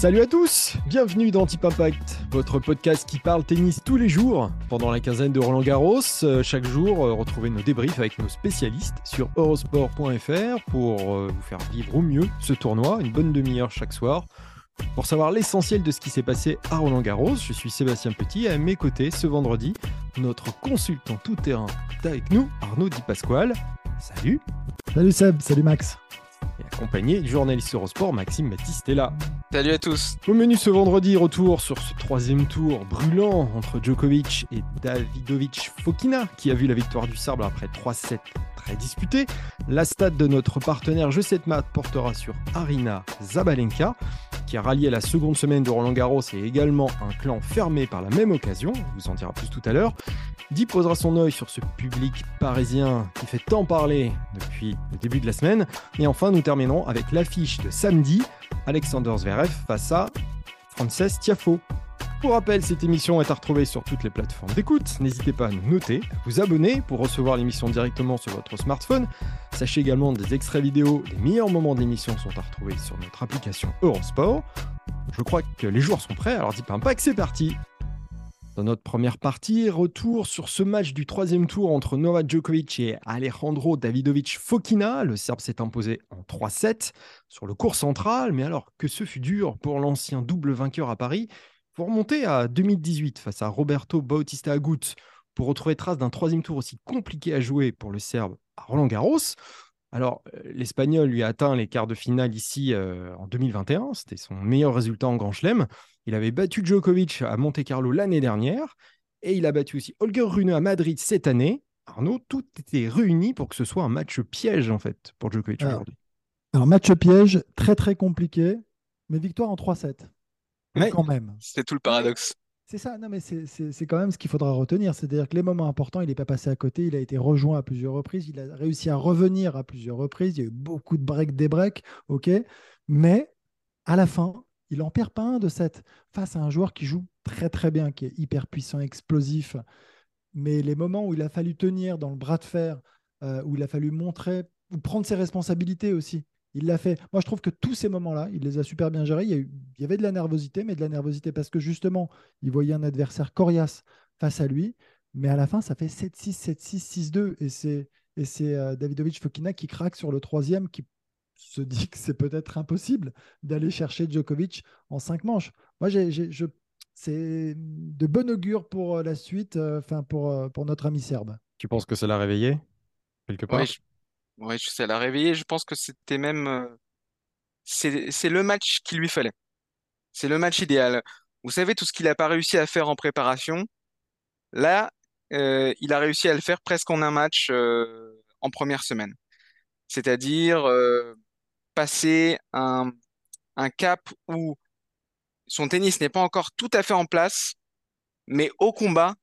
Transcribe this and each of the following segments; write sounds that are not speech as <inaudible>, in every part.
Salut à tous, bienvenue dans Tip Impact, votre podcast qui parle tennis tous les jours pendant la quinzaine de Roland Garros. Euh, chaque jour, euh, retrouvez nos débriefs avec nos spécialistes sur eurosport.fr pour euh, vous faire vivre au mieux ce tournoi, une bonne demi-heure chaque soir. Pour savoir l'essentiel de ce qui s'est passé à Roland Garros, je suis Sébastien Petit et à mes côtés ce vendredi, notre consultant tout-terrain est avec nous, Arnaud Di Pasquale. Salut Salut Seb, salut Max et accompagné du journaliste Eurosport Maxime Baptiste est là. Salut à tous. Au menu ce vendredi, retour sur ce troisième tour brûlant entre Djokovic et Davidovic Fokina, qui a vu la victoire du Serbe après 3-7 très disputés. La stade de notre partenaire Je 7 Mat portera sur Arina Zabalenka, qui a rallié la seconde semaine de Roland Garros et également un clan fermé par la même occasion. On vous en dira plus tout à l'heure. Di posera son œil sur ce public parisien qui fait tant parler depuis le début de la semaine. Et enfin, nous terminerons avec l'affiche de samedi, Alexander Zverev face à Frances Tiafo. Pour rappel, cette émission est à retrouver sur toutes les plateformes d'écoute. N'hésitez pas à nous noter, vous abonner pour recevoir l'émission directement sur votre smartphone. Sachez également des extraits vidéo des meilleurs moments d'émission sont à retrouver sur notre application Eurosport. Je crois que les joueurs sont prêts, alors dis pas que c'est parti dans notre première partie, retour sur ce match du troisième tour entre Novak Djokovic et Alejandro Davidovic Fokina. Le Serbe s'est imposé en 3-7 sur le cours central, mais alors que ce fut dur pour l'ancien double vainqueur à Paris. Pour remonter à 2018 face à Roberto Bautista Agut pour retrouver trace d'un troisième tour aussi compliqué à jouer pour le Serbe à Roland Garros. Alors, euh, l'Espagnol lui a atteint les quarts de finale ici euh, en 2021. C'était son meilleur résultat en Grand Chelem. Il avait battu Djokovic à Monte Carlo l'année dernière et il a battu aussi Holger Rune à Madrid cette année. Arnaud, tout était réuni pour que ce soit un match piège en fait pour Djokovic aujourd'hui. Alors, match piège, très très compliqué, mais victoire en 3-7. Mais quand même. C'est tout le paradoxe. C'est ça, non, mais c'est quand même ce qu'il faudra retenir. C'est-à-dire que les moments importants, il n'est pas passé à côté, il a été rejoint à plusieurs reprises, il a réussi à revenir à plusieurs reprises, il y a eu beaucoup de breaks, des breaks, ok, mais à la fin, il n'en perd pas un de cette face à un joueur qui joue très très bien, qui est hyper puissant, explosif. Mais les moments où il a fallu tenir dans le bras de fer, euh, où il a fallu montrer ou prendre ses responsabilités aussi, il l'a fait. Moi, je trouve que tous ces moments-là, il les a super bien gérés. Il y, avait de la nervosité, mais de la nervosité parce que justement, il voyait un adversaire coriace face à lui. Mais à la fin, ça fait 7-6, 7-6, 6-2. Et c'est, et c'est euh, Davidovic Fokina qui craque sur le troisième, qui se dit que c'est peut-être impossible d'aller chercher Djokovic en cinq manches. Moi, j'ai, je, c'est de bon augure pour euh, la suite, euh, enfin pour, pour notre ami serbe. Tu penses que ça l'a réveillé quelque part? Ouais, ça l'a réveillé. Je pense que c'était même. Euh, c'est c'est le match qu'il lui fallait. C'est le match idéal. Vous savez, tout ce qu'il n'a pas réussi à faire en préparation, là, euh, il a réussi à le faire presque en un match euh, en première semaine. C'est-à-dire passer un, un cap où son tennis n'est pas encore tout à fait en place, mais au combat,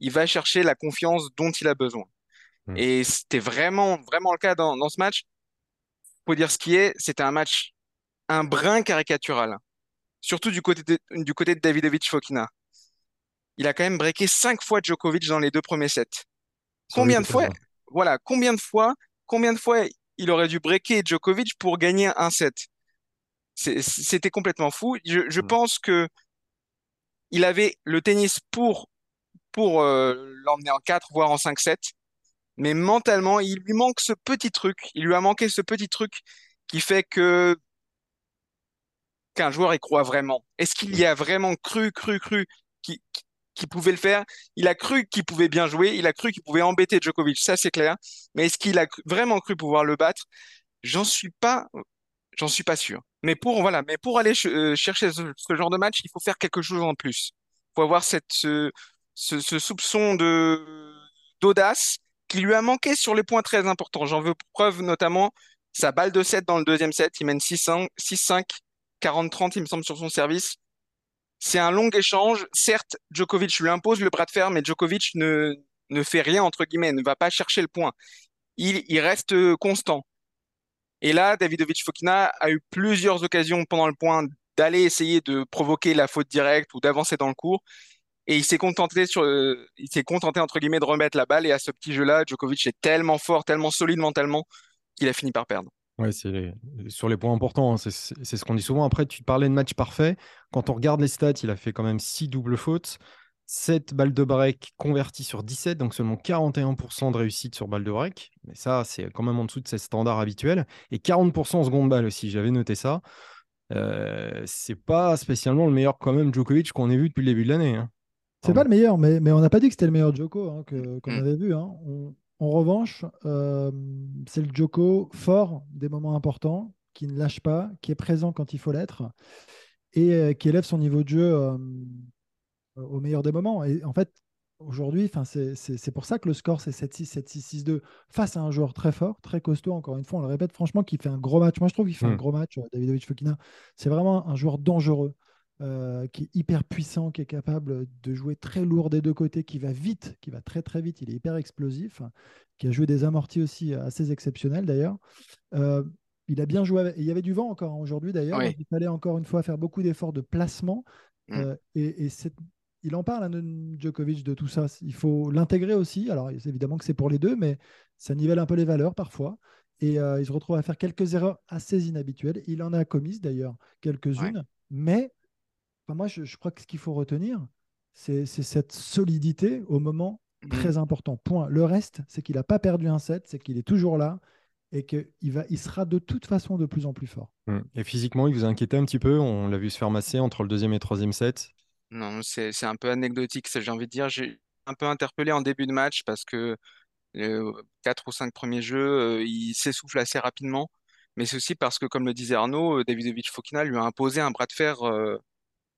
il va chercher la confiance dont il a besoin. Hmm. Et c'était vraiment, vraiment le cas dans, dans ce match. Faut dire ce qui est, c'était un match un brin caricatural. Surtout du côté de, du côté de Davidovic Fokina. Il a quand même breaké cinq fois Djokovic dans les deux premiers sets. Combien de fois, voilà, combien de fois, combien de fois il aurait dû breaker Djokovic pour gagner un set? C'était complètement fou. Je, je pense que il avait le tennis pour, pour euh, l'emmener en 4, voire en 5 sets mais mentalement, il lui manque ce petit truc. Il lui a manqué ce petit truc qui fait que qu'un joueur y croit vraiment. Est-ce qu'il y a vraiment cru, cru, cru qu'il pouvait le faire Il a cru qu'il pouvait bien jouer. Il a cru qu'il pouvait embêter Djokovic. Ça, c'est clair. Mais est-ce qu'il a vraiment cru pouvoir le battre? J'en suis pas, j'en suis pas sûr. Mais pour voilà, mais pour aller euh, chercher ce, genre de match, il faut faire quelque chose en plus. Il faut avoir cette ce, ce soupçon de d'audace qui lui a manqué sur les points très importants. J'en veux preuve notamment sa balle de 7 dans le deuxième set. Il mène 6-5, 40-30, il me semble, sur son service. C'est un long échange. Certes, Djokovic lui impose le bras de fer, mais Djokovic ne, fait rien, entre guillemets, ne va pas chercher le point. Il, il reste constant. Et là, Davidovic Fokina a eu plusieurs occasions pendant le point d'aller essayer de provoquer la faute directe ou d'avancer dans le cours. Et il s'est contenté sur, il s'est contenté entre guillemets de remettre la balle. Et à ce petit jeu-là, Djokovic est tellement fort, tellement solide mentalement qu'il a fini par perdre. Ouais, c'est sur les points importants. Hein, c'est ce qu'on dit souvent. Après, tu parlais de match parfait. Quand on regarde les stats, il a fait quand même 6 doubles fautes, 7 balles de break converties sur 17, donc seulement 41% de réussite sur balle de break. Mais ça, c'est quand même en dessous de ses standards habituels. Et 40% en seconde balle aussi. J'avais noté ça. Euh, c'est pas spécialement le meilleur quand même Djokovic qu'on ait vu depuis le début de l'année. Hein. C'est pas le meilleur, mais, mais on n'a pas dit que c'était le meilleur Djoko hein, qu'on mm. avait vu. Hein. En revanche, euh, c'est le Djoko fort des moments importants, qui ne lâche pas, qui est présent quand il faut l'être, et euh, qui élève son niveau de jeu euh, au meilleur des moments. Et en fait, aujourd'hui, c'est pour ça que le score, c'est 7-6, 7-6, 6-2, face à un joueur très fort, très costaud, encore une fois, on le répète, franchement, qui fait un gros match. Moi, je trouve qu'il fait un mm. gros match, Davidovich Fokina. C'est vraiment un joueur dangereux. Euh, qui est hyper puissant, qui est capable de jouer très lourd des deux côtés, qui va vite, qui va très très vite, il est hyper explosif, qui a joué des amortis aussi assez exceptionnels d'ailleurs. Euh, il a bien joué, il y avait du vent encore aujourd'hui d'ailleurs, il fallait encore une fois faire beaucoup d'efforts de placement. Mm. Euh, et, il en parle, hein, Djokovic, de tout ça. Il faut l'intégrer aussi. Alors évidemment que c'est pour les deux, mais ça nivelle un peu les valeurs parfois. Et il se retrouve à faire quelques erreurs assez inhabituelles. Il en a commises d'ailleurs quelques-unes, mais moi, je, crois que ce qu'il faut retenir, c'est cette solidité au moment mmh. très important. Point. Le reste, c'est qu'il n'a pas perdu un set, c'est qu'il est toujours là et qu'il il sera de toute façon de plus en plus fort. Mmh. Et physiquement, il vous a inquiété un petit peu? On l'a vu se faire masser entre le deuxième et le troisième set? Non, c'est un peu anecdotique, j'ai envie de dire. J'ai un peu interpellé en début de match parce que les quatre ou cinq premiers jeux, euh, il s'essouffle assez rapidement. Mais c'est aussi parce que, comme le disait Arnaud, euh, Davidovich Fokina lui a imposé un bras de fer euh, euh,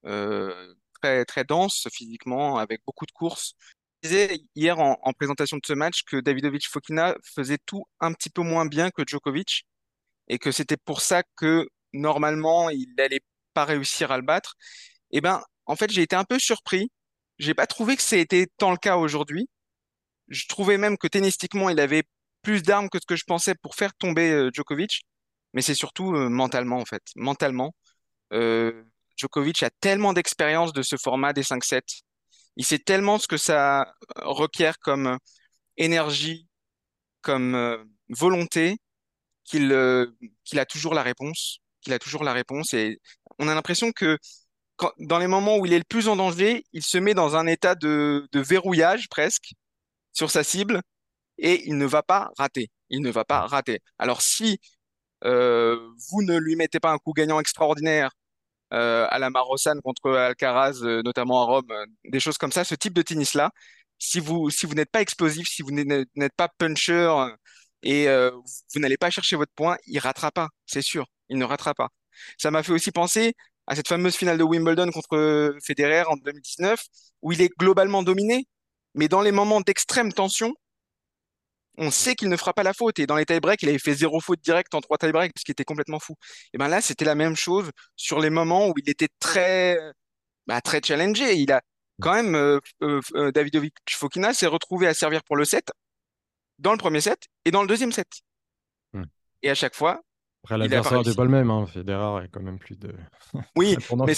très, très dense physiquement, avec beaucoup de courses. Je disais hier en, présentation de ce match que Davidovic Fokina faisait tout un petit peu moins bien que Djokovic et que c'était pour ça que normalement il n'allait pas réussir à le battre. Eh ben, en fait, j'ai été un peu surpris. J'ai pas trouvé que c'était tant le cas aujourd'hui. Je trouvais même que tennistiquement, il avait plus d'armes que ce que je pensais pour faire tomber euh, Djokovic. Mais c'est surtout euh, mentalement, en fait. Mentalement. Euh, Djokovic a tellement d'expérience de ce format des 5-7. Il sait tellement ce que ça requiert comme euh, énergie, comme euh, volonté, qu'il euh, a toujours la réponse. Qu'il a toujours la réponse. Et on a l'impression que dans les moments où il est le plus en danger, il se met dans un état de, verrouillage presque sur sa cible et il ne va pas rater. Il ne va pas rater. Alors si vous ne lui mettez pas un coup gagnant extraordinaire, euh, à la Marossan contre Alcaraz, euh, notamment à Rome, euh, des choses comme ça, ce type de tennis-là, si vous, si vous n'êtes pas explosif, si vous n'êtes pas puncher et vous n'allez pas chercher votre point, il ratera pas, c'est sûr, il ne ratera pas. Ça m'a fait aussi penser à cette fameuse finale de Wimbledon contre Federer en 2019, où il est globalement dominé, mais dans les moments d'extrême tension, on sait qu'il ne fera pas la faute. Et dans les tie-breaks, il avait fait zéro faute directe en trois tie-breaks, ce qui était complètement fou. Et ben là, c'était la même chose sur les moments où il était très, bah, très challengé. Il a quand même, euh, euh, euh, Davidovic Fokina s'est retrouvé à servir pour le set, dans le premier set et dans le deuxième set. Hmm. Et à chaque fois, après, l'adversaire n'est pas le même. Hein. Federer est quand même plus de. Oui, <laughs> mais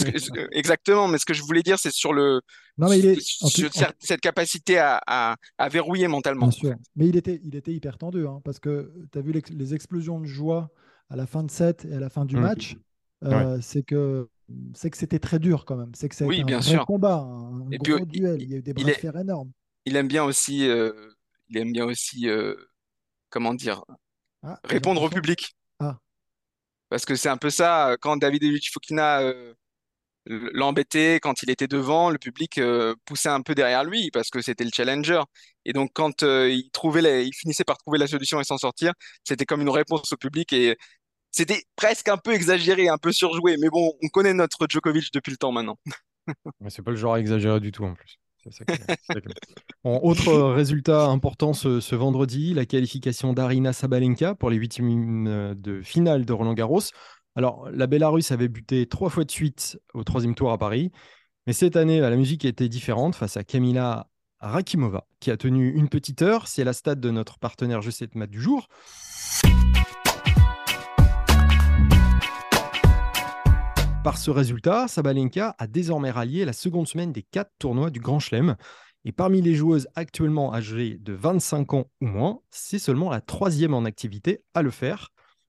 exactement. Mais ce que je voulais dire, c'est sur le. Non, mais il est... cette capacité à, à, verrouiller mentalement. Bien sûr. Mais il était, il était hyper tendu. Hein, parce que tu as vu les, explosions de joie à la fin de set et à la fin du mmh. match. Euh, c'est que c'est que c'était très dur quand même. C'est que c'était un sûr. combat, un gros duel. Il, y a eu des bras de énormes. Il aime bien aussi. Euh, il aime bien aussi. Euh, comment dire ah, Répondre au public. Parce que c'est un peu ça, quand David Fokina euh, l'embêtait, quand il était devant, le public euh, poussait un peu derrière lui parce que c'était le challenger. Et donc quand euh, il trouvait il finissait par trouver la solution et s'en sortir, c'était comme une réponse au public et c'était presque un peu exagéré, un peu surjoué. Mais bon, on connaît notre Djokovic depuis le temps maintenant. <laughs> Mais c'est pas le genre exagéré du tout en plus. Bon, autre résultat important ce, ce vendredi, la qualification d'Arina Sabalenka pour les huitièmes euh, de finale de Roland Garros. Alors, la Bélarusse avait buté trois fois de suite au troisième tour à Paris, mais cette année, bah, la musique était différente face à Kamila Rakimova, qui a tenu une petite heure. C'est la stade de notre partenaire Je sais mat du jour. Par ce résultat, Sabalenka a désormais rallié la seconde semaine des quatre tournois du Grand Chelem. Et parmi les joueuses actuellement âgées de 25 ans ou moins, c'est seulement la troisième en activité à le faire,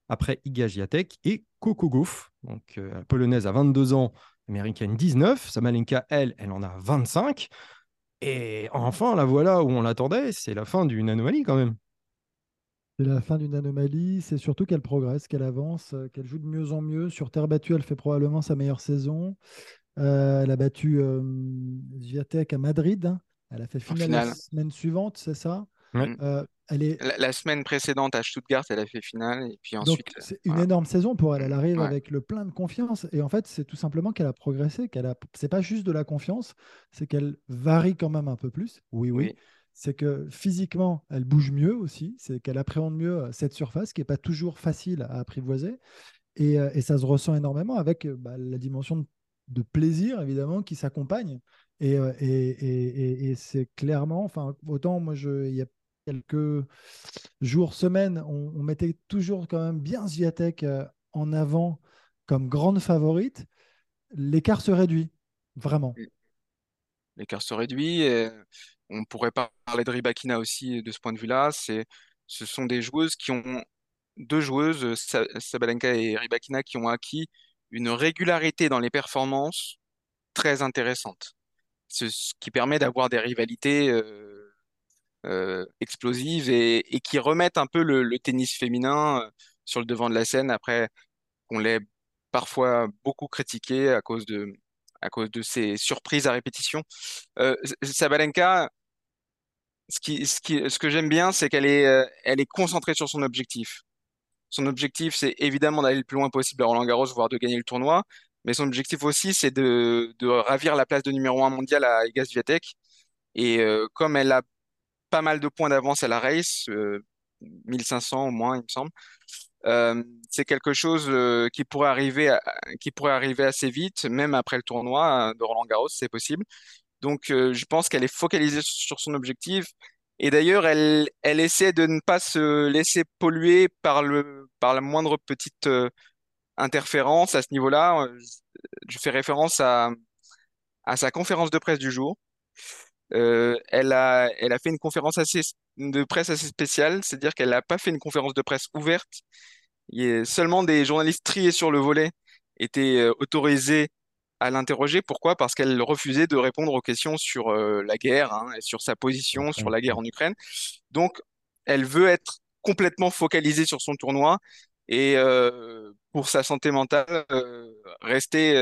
après Iga Swiatek et Coco Gauff. Donc, euh, polonaise a 22 ans, l'américaine 19. Sabalenka, elle, elle en a 25. Et enfin, la voilà où on l'attendait, c'est la fin d'une anomalie quand même. C'est la fin d'une anomalie. C'est surtout qu'elle progresse, qu'elle avance, euh, qu'elle joue de mieux en mieux. Sur terre battue, elle fait probablement sa meilleure saison. Euh, elle a battu euh, à Madrid. hein. Elle a fait finale, finale. la semaine suivante, c'est ça? Euh, Elle est La, la semaine précédente à Stuttgart, elle a fait finale. Et puis Donc, ensuite, c'est une énorme saison pour elle. Elle arrive Ouais. avec le plein de confiance. Et en fait, c'est tout simplement qu'elle a progressé. qu'elle a... C'est pas juste de la confiance, c'est qu'elle varie quand même un peu plus. Oui, oui. Oui. C'est que physiquement, elle bouge mieux aussi. C'est qu'elle appréhende mieux cette surface qui n'est pas toujours facile à apprivoiser. Et, et ça se ressent énormément avec bah, la dimension de, plaisir, évidemment, qui s'accompagne. Et, c'est clairement, enfin, autant moi, il y a quelques jours, semaines, on, mettait toujours quand même bien Zviatek euh, en avant comme grande favorite. L'écart se réduit, vraiment. l'écart se réduit. On pourrait par- parler de Rybakina aussi de ce point de vue-là. C'est, ce sont des joueuses qui ont, deux joueuses, Sa- Sabalenka et Rybakina, qui ont acquis une régularité dans les performances très intéressante. Ce, qui permet d'avoir des rivalités euh, euh, explosives et, et qui remettent un peu le, le tennis féminin euh, sur le devant de la scène après qu'on l'ait parfois beaucoup critiqué à cause de, à cause de ces surprises à répétition. Euh, Sabalenka, ce que j'aime bien, c'est qu'elle est, euh, est concentrée sur son objectif. Son objectif, c'est évidemment d'aller le plus loin possible à Roland Garros, voire de gagner le tournoi. Mais son objectif aussi, c'est de, ravir la place de numéro un mondial à Iga Swiatek. Et euh, comme elle a pas mal de points d'avance à la race, euh, 1500 au moins, il me semble, euh, c'est quelque chose euh, qui pourrait arriver, qui pourrait arriver assez vite, même après le tournoi euh, de Roland Garros, c'est possible. Donc, euh, je pense qu'elle est focalisée sur son objectif. Et d'ailleurs, elle, essaie de ne pas se laisser polluer par la moindre petite interférence à ce niveau-là. Je fais référence à, sa conférence de presse du jour. Elle a, fait une conférence de presse assez spéciale, c'est-à-dire qu'elle n'a pas fait une conférence de presse ouverte. Seulement des journalistes triés sur le volet étaient euh, autorisés à l'interroger. Pourquoi? Parce qu'elle refusait de répondre aux questions sur euh, la guerre hein, et sur sa position sur la guerre en Ukraine. Donc, elle veut être complètement focalisée sur son tournoi et euh, pour sa santé mentale, euh, rester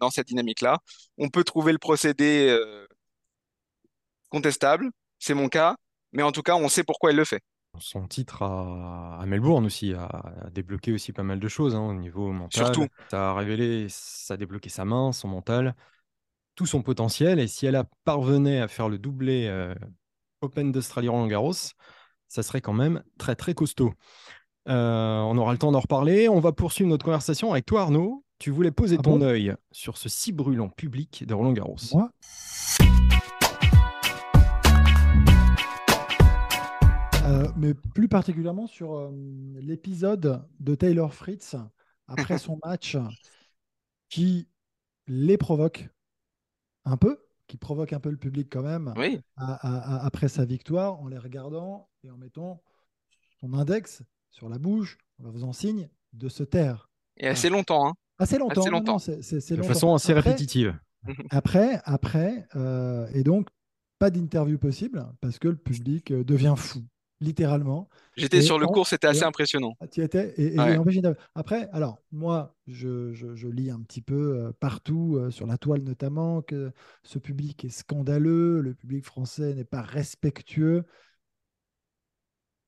dans cette dynamique-là. On peut trouver le procédé euh, contestable, c'est mon cas, mais en tout cas, on sait pourquoi elle le fait. Son titre à, à Melbourne aussi a, a débloqué aussi pas mal de choses hein, au niveau mental. Surtout. Ça a révélé, ça a débloqué sa main, son mental, tout son potentiel. Et si elle a parvenait à faire le doublé euh, Open d'Australie Roland Garros, ça serait quand même très très costaud. Euh, on aura le temps d'en reparler. On va poursuivre notre conversation avec toi, Arnaud. Tu voulais poser Ah ton bon? œil sur ce si brûlant public de Roland Garros. Moi, Euh, mais plus particulièrement sur euh, l'épisode de Taylor Fritz après son <laughs> match qui les provoque un peu, qui provoque un peu le public quand même Oui, à- à- à- après sa victoire en les regardant et en mettant son index sur la bouche, en leur faisant signe de se taire. et assez longtemps, hein. Assez longtemps. Assez non, longtemps. De longtemps. façon assez Après- répétitive. <laughs> Après, après euh, et donc pas d'interview possible parce que le public devient fou, littéralement. J'étais sur le en- cours, c'était assez impressionnant. Ah, Tu étais et, et Ouais. Après, alors moi, je, je- je lis un petit peu euh, partout euh, sur la toile notamment que ce public est scandaleux, le public français n'est pas respectueux.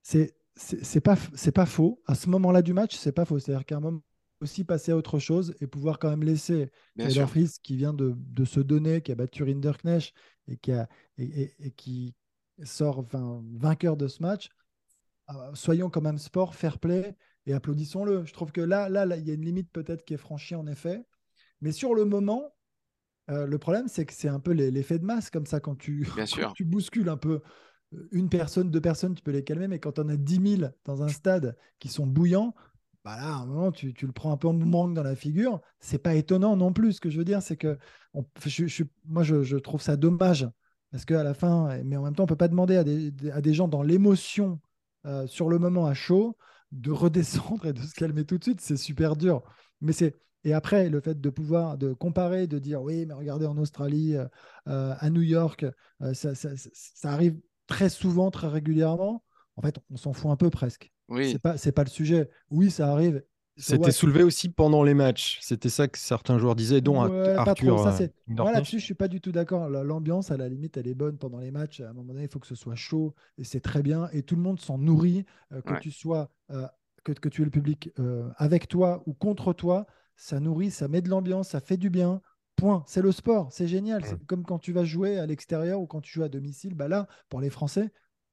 C'est c'est pas c'est pas faux. À ce moment-là du match, c'est pas faux. C'est-à-dire qu'à un moment aussi passer à autre chose et pouvoir quand même laisser sûr. Fritz qui vient de, de se donner, qui a battu Rinderknecht et qui, a, et, et- et qui sort enfin, vainqueur de ce match. euh, soyons quand même sport, fair play et applaudissons-le. Je trouve que là, là, là, il y a une limite peut-être qui est franchie en effet. Mais sur le moment, euh, le problème, c'est que c'est un peu l'effet de masse comme ça. Quand tu, Bien <laughs> quand sûr. tu bouscules un peu euh, une personne, deux personnes, tu peux les calmer. Mais quand on a 10 000 dans un stade qui sont bouillants, bah là, à un moment, tu, tu le prends un peu en boomerang dans la figure. C'est pas étonnant non plus. Ce que je veux dire, c'est que on- je, je- moi, je, je trouve ça dommage. Parce qu'à la fin, mais en même temps, on peut pas demander à des, à des gens dans l'émotion, euh, sur le moment à chaud, de redescendre et de se calmer tout de suite. C'est super dur. Mais c'est et après, le fait de pouvoir de comparer, de dire oui, mais regardez en Australie, euh, euh, à New York, euh, ça, ça- ça- ça arrive très souvent, très régulièrement. En fait, on s'en fout un peu presque. Oui. C'est pas, c'est pas le sujet. Oui, ça arrive. C'était soulevé aussi pendant les matchs. C'était ça que certains joueurs disaient, dont pas Arthur. trop. Ça, euh, c'est... Moi, Hinderknecht. là-dessus, je suis pas du tout d'accord. La- L'ambiance, à la limite, elle est bonne pendant les matchs. À un moment donné, il faut que ce soit chaud et c'est très bien. Et tout le monde s'en nourrit, euh, que Ouais. tu sois, euh, que, que tu aies le public euh, avec toi ou contre toi. Ça nourrit, ça met de l'ambiance, ça fait du bien. Point. C'est le sport, c'est génial. C'est comme quand tu vas jouer à l'extérieur ou quand tu joues à domicile. Bah là, pour les Français,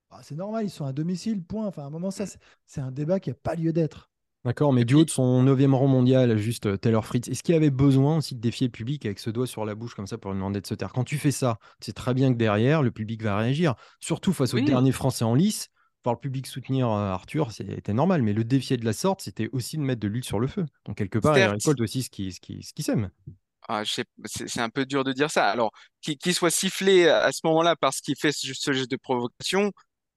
bah, c'est normal, ils sont à domicile. Point. Enfin, à un moment, ça, c'est- c'est un débat qui n'a pas lieu d'être. D'accord, mais du haut de son 9 rang mondial, juste euh, Taylor Fritz, est-ce qu'il avait besoin aussi de défier le public avec ce doigt sur la bouche comme ça pour lui demander de se taire? Quand tu fais ça, c'est très bien que derrière, le public va réagir. Surtout face au Oui. dernier Français en lice, voir le public soutenir euh, Arthur, c'était normal. Mais le défier de la sorte, c'était aussi de mettre de l'huile sur le feu. Donc quelque part, il récolte aussi ce qui, ce qui, ce qui sème. Ah, c'est un peu dur de dire ça. Alors, qu'il soit sifflé à ce moment-là parce qu'il fait ce, ce geste de provocation,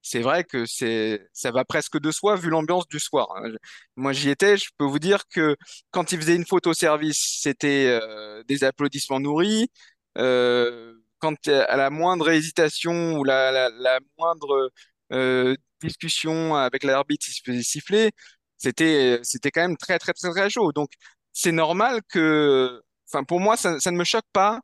c'est vrai que c'est, ça va presque de soi vu l'ambiance du soir. hein. Moi, j'y étais, je peux vous dire que quand il faisait une faute au service, c'était euh, des applaudissements nourris. Euh, quand euh, à la moindre hésitation ou la, la, moindre discussion avec l'arbitre, il se faisait siffler, c'était, c'était quand même très, très, très, très chaud. Donc, c'est normal que Enfin, pour moi, ça ne me choque pas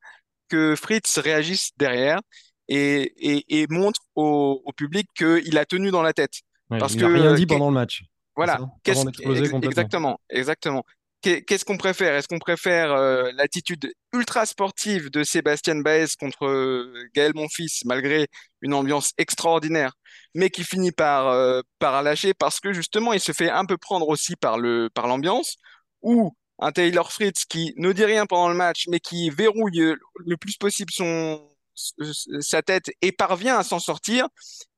que Fritz réagisse derrière et, et, et montre au, au public qu'il a tenu dans la tête. Ouais, Parce il que, n'a rien dit pendant le match. Voilà. ça Avant ex- exactement, exactement. Qu'est- Qu'est-ce qu'on préfère? Est-ce qu'on préfère euh, l'attitude ultra sportive de Sébastien Baez contre euh, Gaël Monfils, malgré une ambiance extraordinaire, mais qui finit par, euh, par lâcher parce que justement, il se fait un peu prendre aussi par le, par l'ambiance, ou un Taylor Fritz qui ne dit rien pendant le match, mais qui verrouille le plus possible son, sa tête et parvient à s'en sortir,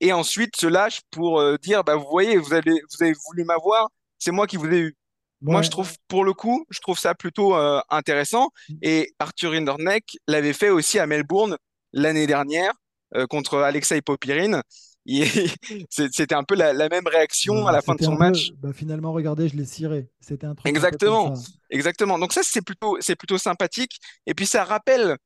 et ensuite se lâche pour euh, dire, bah, vous voyez, vous avez, vous avez voulu m'avoir, c'est moi qui vous ai eu. Moi, je trouve, pour le coup, je trouve ça plutôt euh, intéressant. Et Arthur Rinderknecht l'avait fait aussi à Melbourne l'année dernière euh, contre Alexei <laughs> c'est- C'était un peu la, la même réaction à la fin de son peu- match. bah, finalement, regardez, je l'ai ciré. C'était un truc. Exactement. Exactement. Donc ça, c'est plutôt, c'est plutôt sympathique. Et puis ça rappelle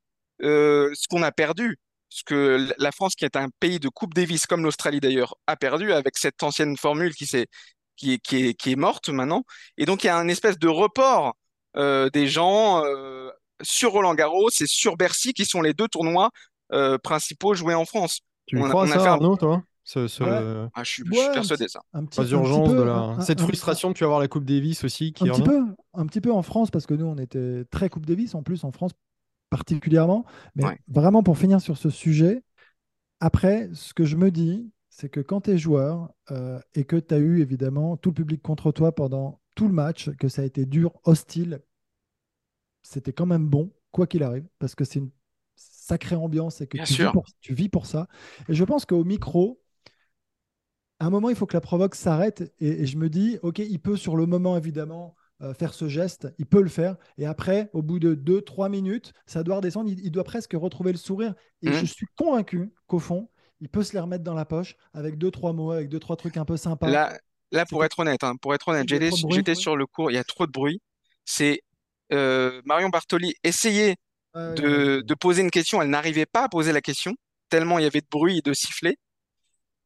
euh, ce qu'on a perdu. Ce que la France, qui est un pays de Coupe Davis, comme l'Australie d'ailleurs, a perdu avec cette ancienne formule qui, est, qui, est, qui est morte maintenant. Et donc il y a un espèce de report euh, des gens euh, sur Roland-Garros et sur Bercy, qui sont les deux tournois euh, principaux joués en France. Tu On a- crois on a ça, fait un- Arnaud, toi ce, ce- Ouais. Ah, je suis, je persuadé petit- ça. Un petit, Pas d'urgence de la... un- Cette un- frustration de tu vas avoir la Coupe Davis aussi qui un petit peu, un petit peu en France, parce que nous, on était très Coupe Davis, en plus en France particulièrement. Mais Ouais. vraiment, pour finir sur ce sujet, après, ce que je me dis, c'est que quand tu es joueur euh, et que tu as eu évidemment tout le public contre toi pendant tout le match, que ça a été dur, hostile, c'était quand même bon, quoi qu'il arrive, parce que c'est une sacrée ambiance et que Bien tu vis, sûr. pour, tu vis pour ça. Et je pense qu'au micro, à un moment, il faut que la provoque s'arrête. Et, et je me dis, OK, il peut sur le moment, évidemment, euh, faire ce geste, il peut le faire. Et après, au bout de 2-3 minutes, ça doit redescendre, il, il doit presque retrouver le sourire. Et Mhm. je suis convaincu qu'au fond, il peut se les remettre dans la poche avec deux, trois mots, avec deux, trois trucs un peu sympas. Là, là pour être honnête, hein, pour être honnête, j'étais, sur le cours, il y a trop de bruit. C'est euh, Marion Bartoli essayait de, de poser une question, elle n'arrivait pas à poser la question, tellement il y avait de bruit et de sifflets.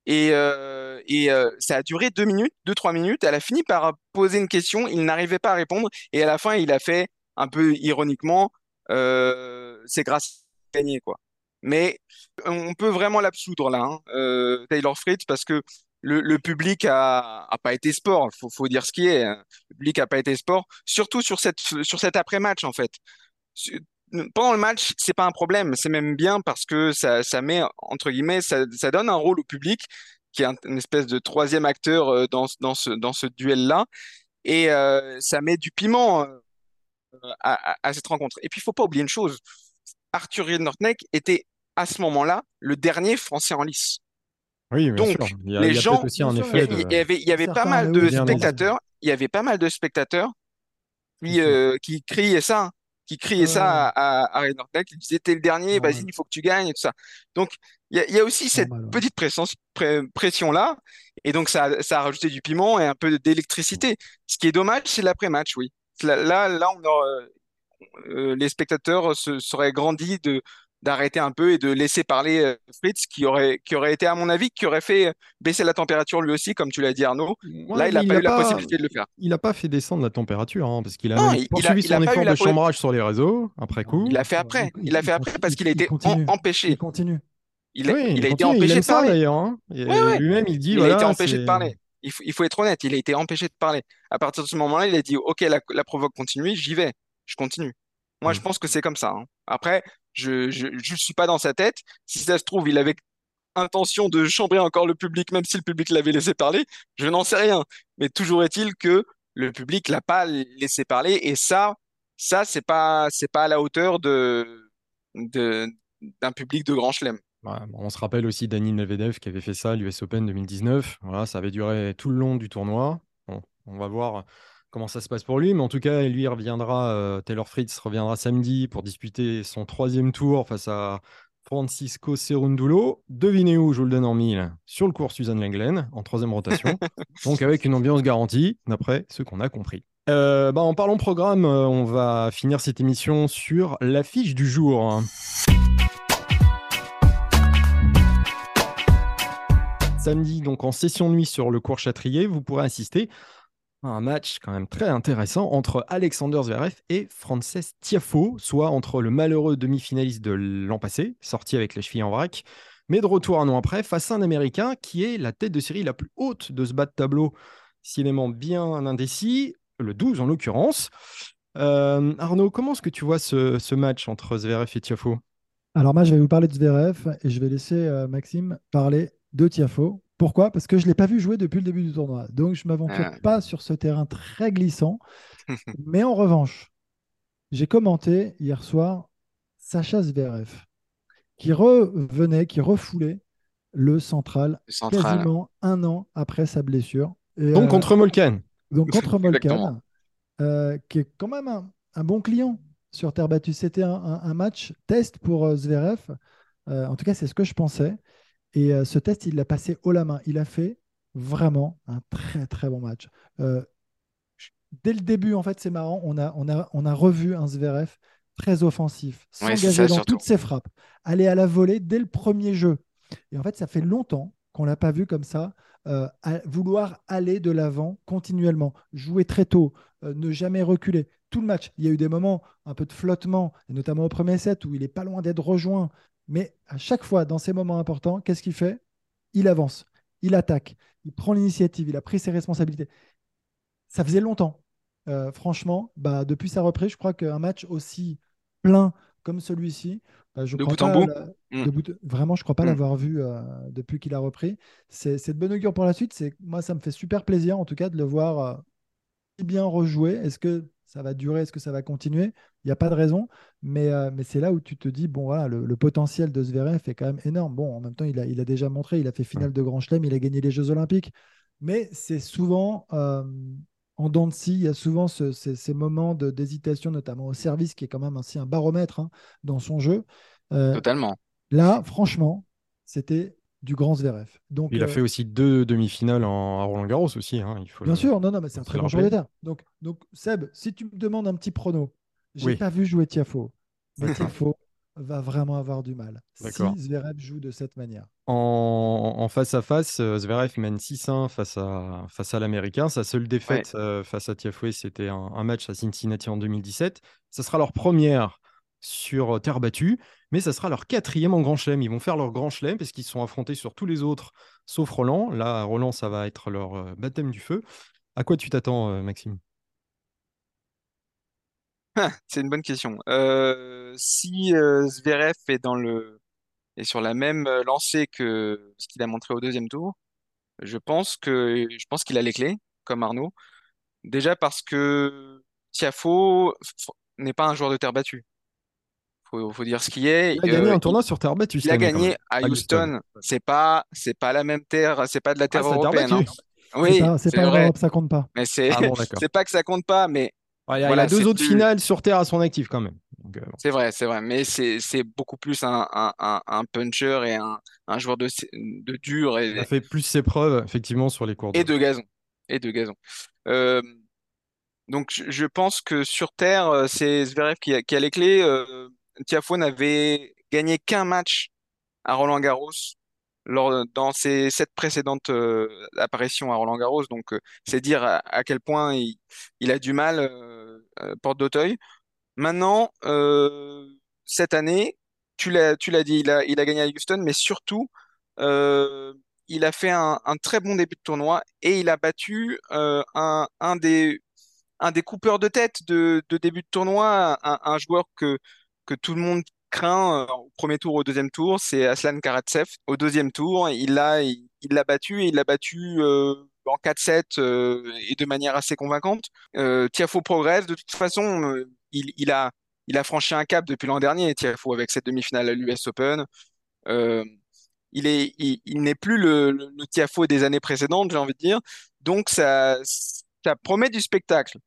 Et, euh, et euh, ça a duré deux minutes, deux, trois minutes. Elle a fini par poser une question, il n'arrivait pas à répondre. Et à la fin, il a fait un peu ironiquement, euh, c'est grâce à gagner, quoi. Mais on peut vraiment l'absoudre là, hein, euh, Taylor Fritz, parce que le, public a, a pas été sport. Faut, faut dire ce qui est. hein. Le public a pas été sport, surtout sur cette, sur cet après-match en fait. Pendant le match, c'est pas un problème. C'est même bien parce que ça, ça met entre guillemets, ça donne un rôle au public qui est un- une espèce de troisième acteur euh, dans, ce- dans ce, dans ce duel-là. Et euh, ça met du piment euh, à, à- à cette rencontre. Et puis, il faut pas oublier une chose. Arthur Ridnortneck était à ce moment-là le dernier Français en lice. Oui, bien Donc, sûr. Il y a, les il y a gens- aussi un Il y, effet a- de. il y avait, il y avait pas mal de spectateurs. Il y avait pas mal de spectateurs qui, euh, qui criaient ça, qui Ouais, ça à, à, à Ridnortneck. Ils disaient, t'es le dernier, vas-y, il faut que tu gagnes et tout ça. Donc, il y a, il y a aussi cette ouais. petite pression, pré- pression-là. Et donc, ça, a- ça a rajouté du piment et un peu d'électricité. Ce qui est dommage, c'est l'après-match, oui. Là, là, là, on euh, les spectateurs se seraient grandis de d'arrêter un peu et de laisser parler euh, Fritz, qui aurait, qui aurait été, à mon avis, qui aurait fait baisser la température lui aussi, comme tu l'as dit, Arnaud. Ouais, Là, il n'a pas a eu la possibilité de le faire. Il n'a pas fait descendre la température, hein, parce qu'il a Non, il- poursuivi il a son effort de chambrage sur les réseaux, après coup. Il l'a fait après. il- l'a fait après parce qu'il a été continue. empêché. Il continue. Il a, Oui, il a été empêché de parler. d'ailleurs. hein. Et Ouais, ouais. Lui-même, il dit Il voilà, a été empêché de parler. Il faut, il faut être honnête, il a été empêché de parler. À partir de ce moment-là, il a dit, OK, la, la provoque continue, j'y vais, je continue. Moi, Mm. je pense que c'est comme ça. hein. Après, je je, je suis pas dans sa tête. Si ça se trouve, il avait intention de chambrer encore le public, même si le public l'avait laissé parler, je n'en sais rien. Mais toujours est-il que le public l'a pas laissé parler, et ça, ça, c'est pas, c'est pas à la hauteur de, d'un public de grand chelem. On se rappelle aussi Daniil Medvedev qui avait fait ça à l'US Open 2019. Voilà, ça avait duré tout le long du tournoi. On va voir comment ça se passe pour lui, mais en tout cas, lui reviendra, euh, Taylor Fritz reviendra samedi pour disputer son troisième tour face à Francisco Cerundolo. Devinez où, je vous le donne en mille, sur le cours Suzanne Lenglen, en troisième rotation. <laughs> Donc avec une ambiance garantie, d'après ce qu'on a compris. Euh, bah, en parlant programme, euh, on va finir cette émission sur l'affiche du jour. Samedi, donc en session nuit sur le cours Châtrier, vous pourrez assister un match quand même très intéressant entre Alexander Zverev et Frances Tiafoe, soit entre le malheureux demi-finaliste de l'an passé, sorti avec la cheville en vrac, mais de retour un an après, face à un Américain qui est la tête de série la plus haute de ce bas de tableau, cinément bien indécis, le 12 en l'occurrence. Euh, Arnaud, comment est-ce que tu vois ce, match entre Zverev et Tiafoe? Alors moi, je vais vous parler de Zverev et je vais laisser euh, Maxime parler de Tiafoe. Pourquoi? Parce que je ne l'ai pas vu jouer depuis le début du tournoi. Donc, je ne m'aventure Ah. pas sur ce terrain très glissant. <laughs> Mais en revanche, j'ai commenté hier soir Sacha Zverev, qui revenait, qui refoulait le central Central. quasiment un an après sa blessure. Et, Donc euh, contre Molken. donc contre. Molkan, euh, qui est quand même un, un bon client sur terre battue. C'était un, un- un match test pour euh, Zverev. Euh, en tout cas, c'est ce que je pensais. Et euh, ce test, il l'a passé haut la main. Il a fait vraiment un très très bon match. Euh, dès le début, en fait, c'est marrant. On a, on, a, on a revu un Zverev très offensif, s'engager dans surtout. toutes ses frappes, aller à la volée dès le premier jeu. Et en fait, ça fait longtemps qu'on l'a pas vu comme ça, euh, à vouloir aller de l'avant continuellement, jouer très tôt, euh, ne jamais reculer. Tout le match, il y a eu des moments un peu de flottement, et notamment au premier set où il est pas loin d'être rejoint. Mais à chaque fois, dans ces moments importants, qu'est-ce qu'il fait? Il avance, il attaque, il prend l'initiative, il a pris ses responsabilités. Ça faisait longtemps. Euh, franchement, bah, depuis sa reprise, je crois qu'un match aussi plein comme celui-ci, bah, je De crois bout en pas bout. la- de bout- Vraiment, je crois pas Mm. l'avoir vu euh, depuis qu'il a repris. C'est de bonne augure pour la suite. C'est moi, ça me fait super plaisir en tout cas de le voir euh, bien rejouer. Est-ce que ça va durer? Est-ce que ça va continuer? Il n'y a pas de raison. Mais, euh, mais c'est là où tu te dis bon voilà, le, le potentiel de Zverev est quand même énorme. Bon, en même temps, il a, il a déjà montré, il a fait finale de Grand Chelem, il a gagné les Jeux Olympiques. Mais c'est souvent euh, en dents de scie, il y a souvent ce- ces, ces moments de- d'hésitation, notamment au service, qui est quand même aussi un baromètre hein, dans son jeu. Euh, Totalement. Là, franchement, c'était du grand Zverev. Donc, Il a euh, fait aussi deux demi-finales en à Roland Garros aussi. hein, il faut bien le- sûr, non, non, mais c'est un très bon joueur. Donc, donc, Seb, si tu me demandes un petit prono, j'ai Oui. pas vu jouer Tiafo, mais <laughs> Tiafo va vraiment avoir du mal si. Zverev joue de cette manière. En, en face à face, euh, Zverev mène 6-1 face à, face à l'Américain. Sa seule défaite euh, face à Tiafoe, c'était un, un match à Cincinnati en 2017. Ça sera leur première sur terre battue, mais ça sera leur quatrième en Grand Chelem. Ils vont faire leur Grand Chelem parce qu'ils sont affrontés sur tous les autres, sauf Roland. Là, Roland, ça va être leur euh, baptême du feu. À quoi tu t'attends, euh, Maxime? <laughs> C'est une bonne question. Euh, si euh, Zverev est dans le est sur la même euh, lancée que ce qu'il a montré au deuxième tour, je pense que je pense qu'il a les clés, comme Arnaud. Déjà parce que Tiafoe f- n'est pas un joueur de terre battue. Faut, faut dire ce qui est. Il a gagné Euh, un tournoi sur terre battue il cette a année, quand gagné à À Houston. Houston. C'est pas c'est pas la même terre, c'est pas de la Ah, terre c'est la terre européenne. hein. battue. Oui, c'est pas, c'est c'est pas vrai. l'Europe, ça compte pas. Mais c'est Ah bon, d'accord. <laughs> c'est pas que ça compte pas, mais Il y a, il y a voilà, deux autres plus- finales sur terre à son actif quand même. Euh. C'est vrai, c'est vrai, mais c'est beaucoup plus un, un, un, un puncher et un, un joueur de, de dur Il a et, fait plus ses preuves, effectivement, sur les cours et d'eau. de gazon. Et de gazon. Euh, donc je, pense que sur Terre, euh, c'est Zverev qui a, qui a les clés. Euh, Tiafoe n'avait gagné qu'un match à Roland-Garros lors, dans ses sept précédentes euh, apparitions à Roland-Garros. Donc euh, c'est dire à, quel point il, a du mal, euh, Porte d'Auteuil. Maintenant, cette année, tu l'as, tu l'as dit, il a, il a gagné à Houston, mais surtout, il a fait un, un très bon début de tournoi et il a battu un, un des, un des coupeurs de tête de, de début de tournoi, un, un joueur que, que tout le monde craint euh, au premier tour, au deuxième tour, c'est Aslan Karatsev. Au deuxième tour, il l'a, il, l'a battu et il l'a battu euh, en 4-7 euh, et de manière assez convaincante. Euh, Tiafoe progresse. De toute façon, il, il a, il a franchi un cap depuis l'an dernier, Tiafoe, avec cette demi-finale à l'US Open. Il est, il, n'est plus le, le, Tiafoe des années précédentes, j'ai envie de dire. Donc, ça, ça promet du spectacle.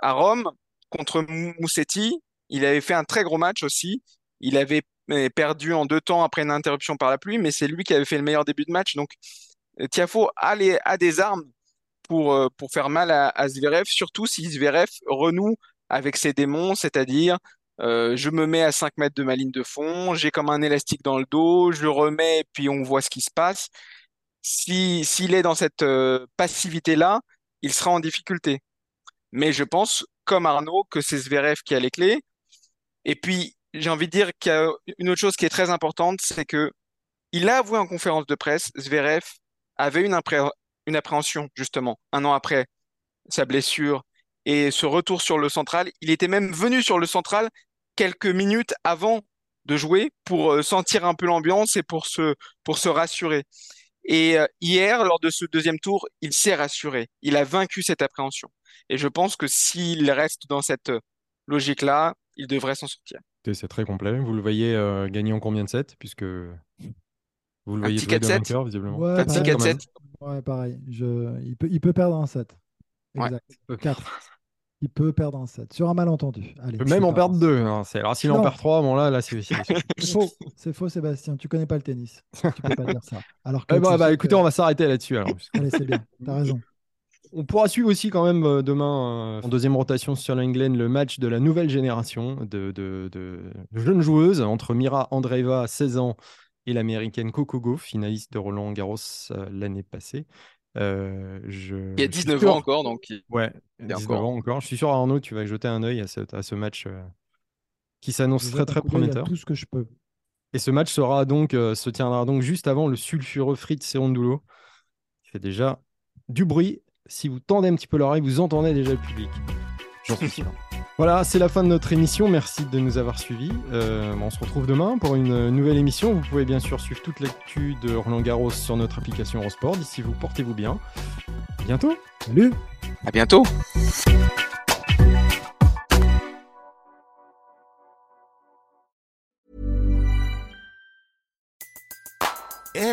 À Rome, contre Mou- Moussetti, il avait fait un très gros match aussi. Il avait euh, perdu en deux temps après une interruption par la pluie, mais c'est lui qui avait fait le meilleur début de match. Donc, euh, Tiafoe a, des armes pour, euh, pour faire mal à, Zverev, surtout si Zverev renoue avec ses démons, c'est-à-dire je me mets à 5 mètres de ma ligne de fond, j'ai comme un élastique dans le dos, je le remets, puis on voit ce qui se passe. Si, s'il est dans cette passivité-là, il sera en difficulté. Mais je pense, comme Arnaud, que c'est Zverev qui a les clés. Et puis, j'ai envie de dire qu'il y a une autre chose qui est très importante, c'est que il a avoué en conférence de presse, Zverev avait une, appréhension, justement, un an après sa blessure et ce retour sur le central. Il était même venu sur le central quelques minutes avant de jouer pour euh, sentir un peu l'ambiance et pour se, pour se rassurer. Et euh, hier, lors de ce deuxième tour, il s'est rassuré. Il a vaincu cette appréhension. Et je pense que s'il reste dans cette euh, logique-là, il devrait s'en sortir. Écoutez, C'est très complet. Vous le voyez euh, gagner en combien de sets? Puisque vous le Un voyez petit tous les deux 4-7. vainqueurs, visiblement. Ouais, Un petit quand même. 4-7. Ouais, pareil. Je... Il, peut, il peut perdre un set. Ouais. Exact. 4. Il peut perdre un set. Sur un malentendu. Allez, Il peut même en perdre deux. hein. C'est- Alors s'il en perd trois, bon là, là c'est. <laughs> faux. C'est faux, Sébastien. Tu connais pas le tennis. Tu peux pas dire ça. Alors <laughs> que Eh bah, tu bah, écoutez, que- on va s'arrêter là-dessus. Allez, c'est bien. T'as raison. On pourra suivre aussi quand même euh, demain, euh, en deuxième rotation sur l'England, le match de la nouvelle génération de, de- de- de jeunes joueuses entre Mira Andreeva, 16 ans, et l'américaine Coco Gauff, finaliste de Roland Garros euh, l'année passée. Euh, je, Il y a je suis 19 sûr- ans encore, donc il- Ouais, Et 19 encore. ans encore. Je suis sûr, Arnaud, tu vas jeter un œil à, cette- à ce match euh, qui s'annonce très très prometteur. Tout ce que je peux. Et ce match sera donc, euh, se tiendra donc juste avant le sulfureux Fritz Serundulo, qui fait déjà du bruit. Si vous tendez un petit peu l'oreille, vous entendez déjà le public. J'en suis sûr. <laughs> Voilà, c'est la fin de notre émission. Merci de nous avoir suivis. Euh, on se retrouve demain pour une nouvelle émission. Vous pouvez bien sûr suivre toute l'actu de Roland Garros sur notre application Eurosport. D'ici vous, portez-vous bien. À bientôt. Salut à bientôt.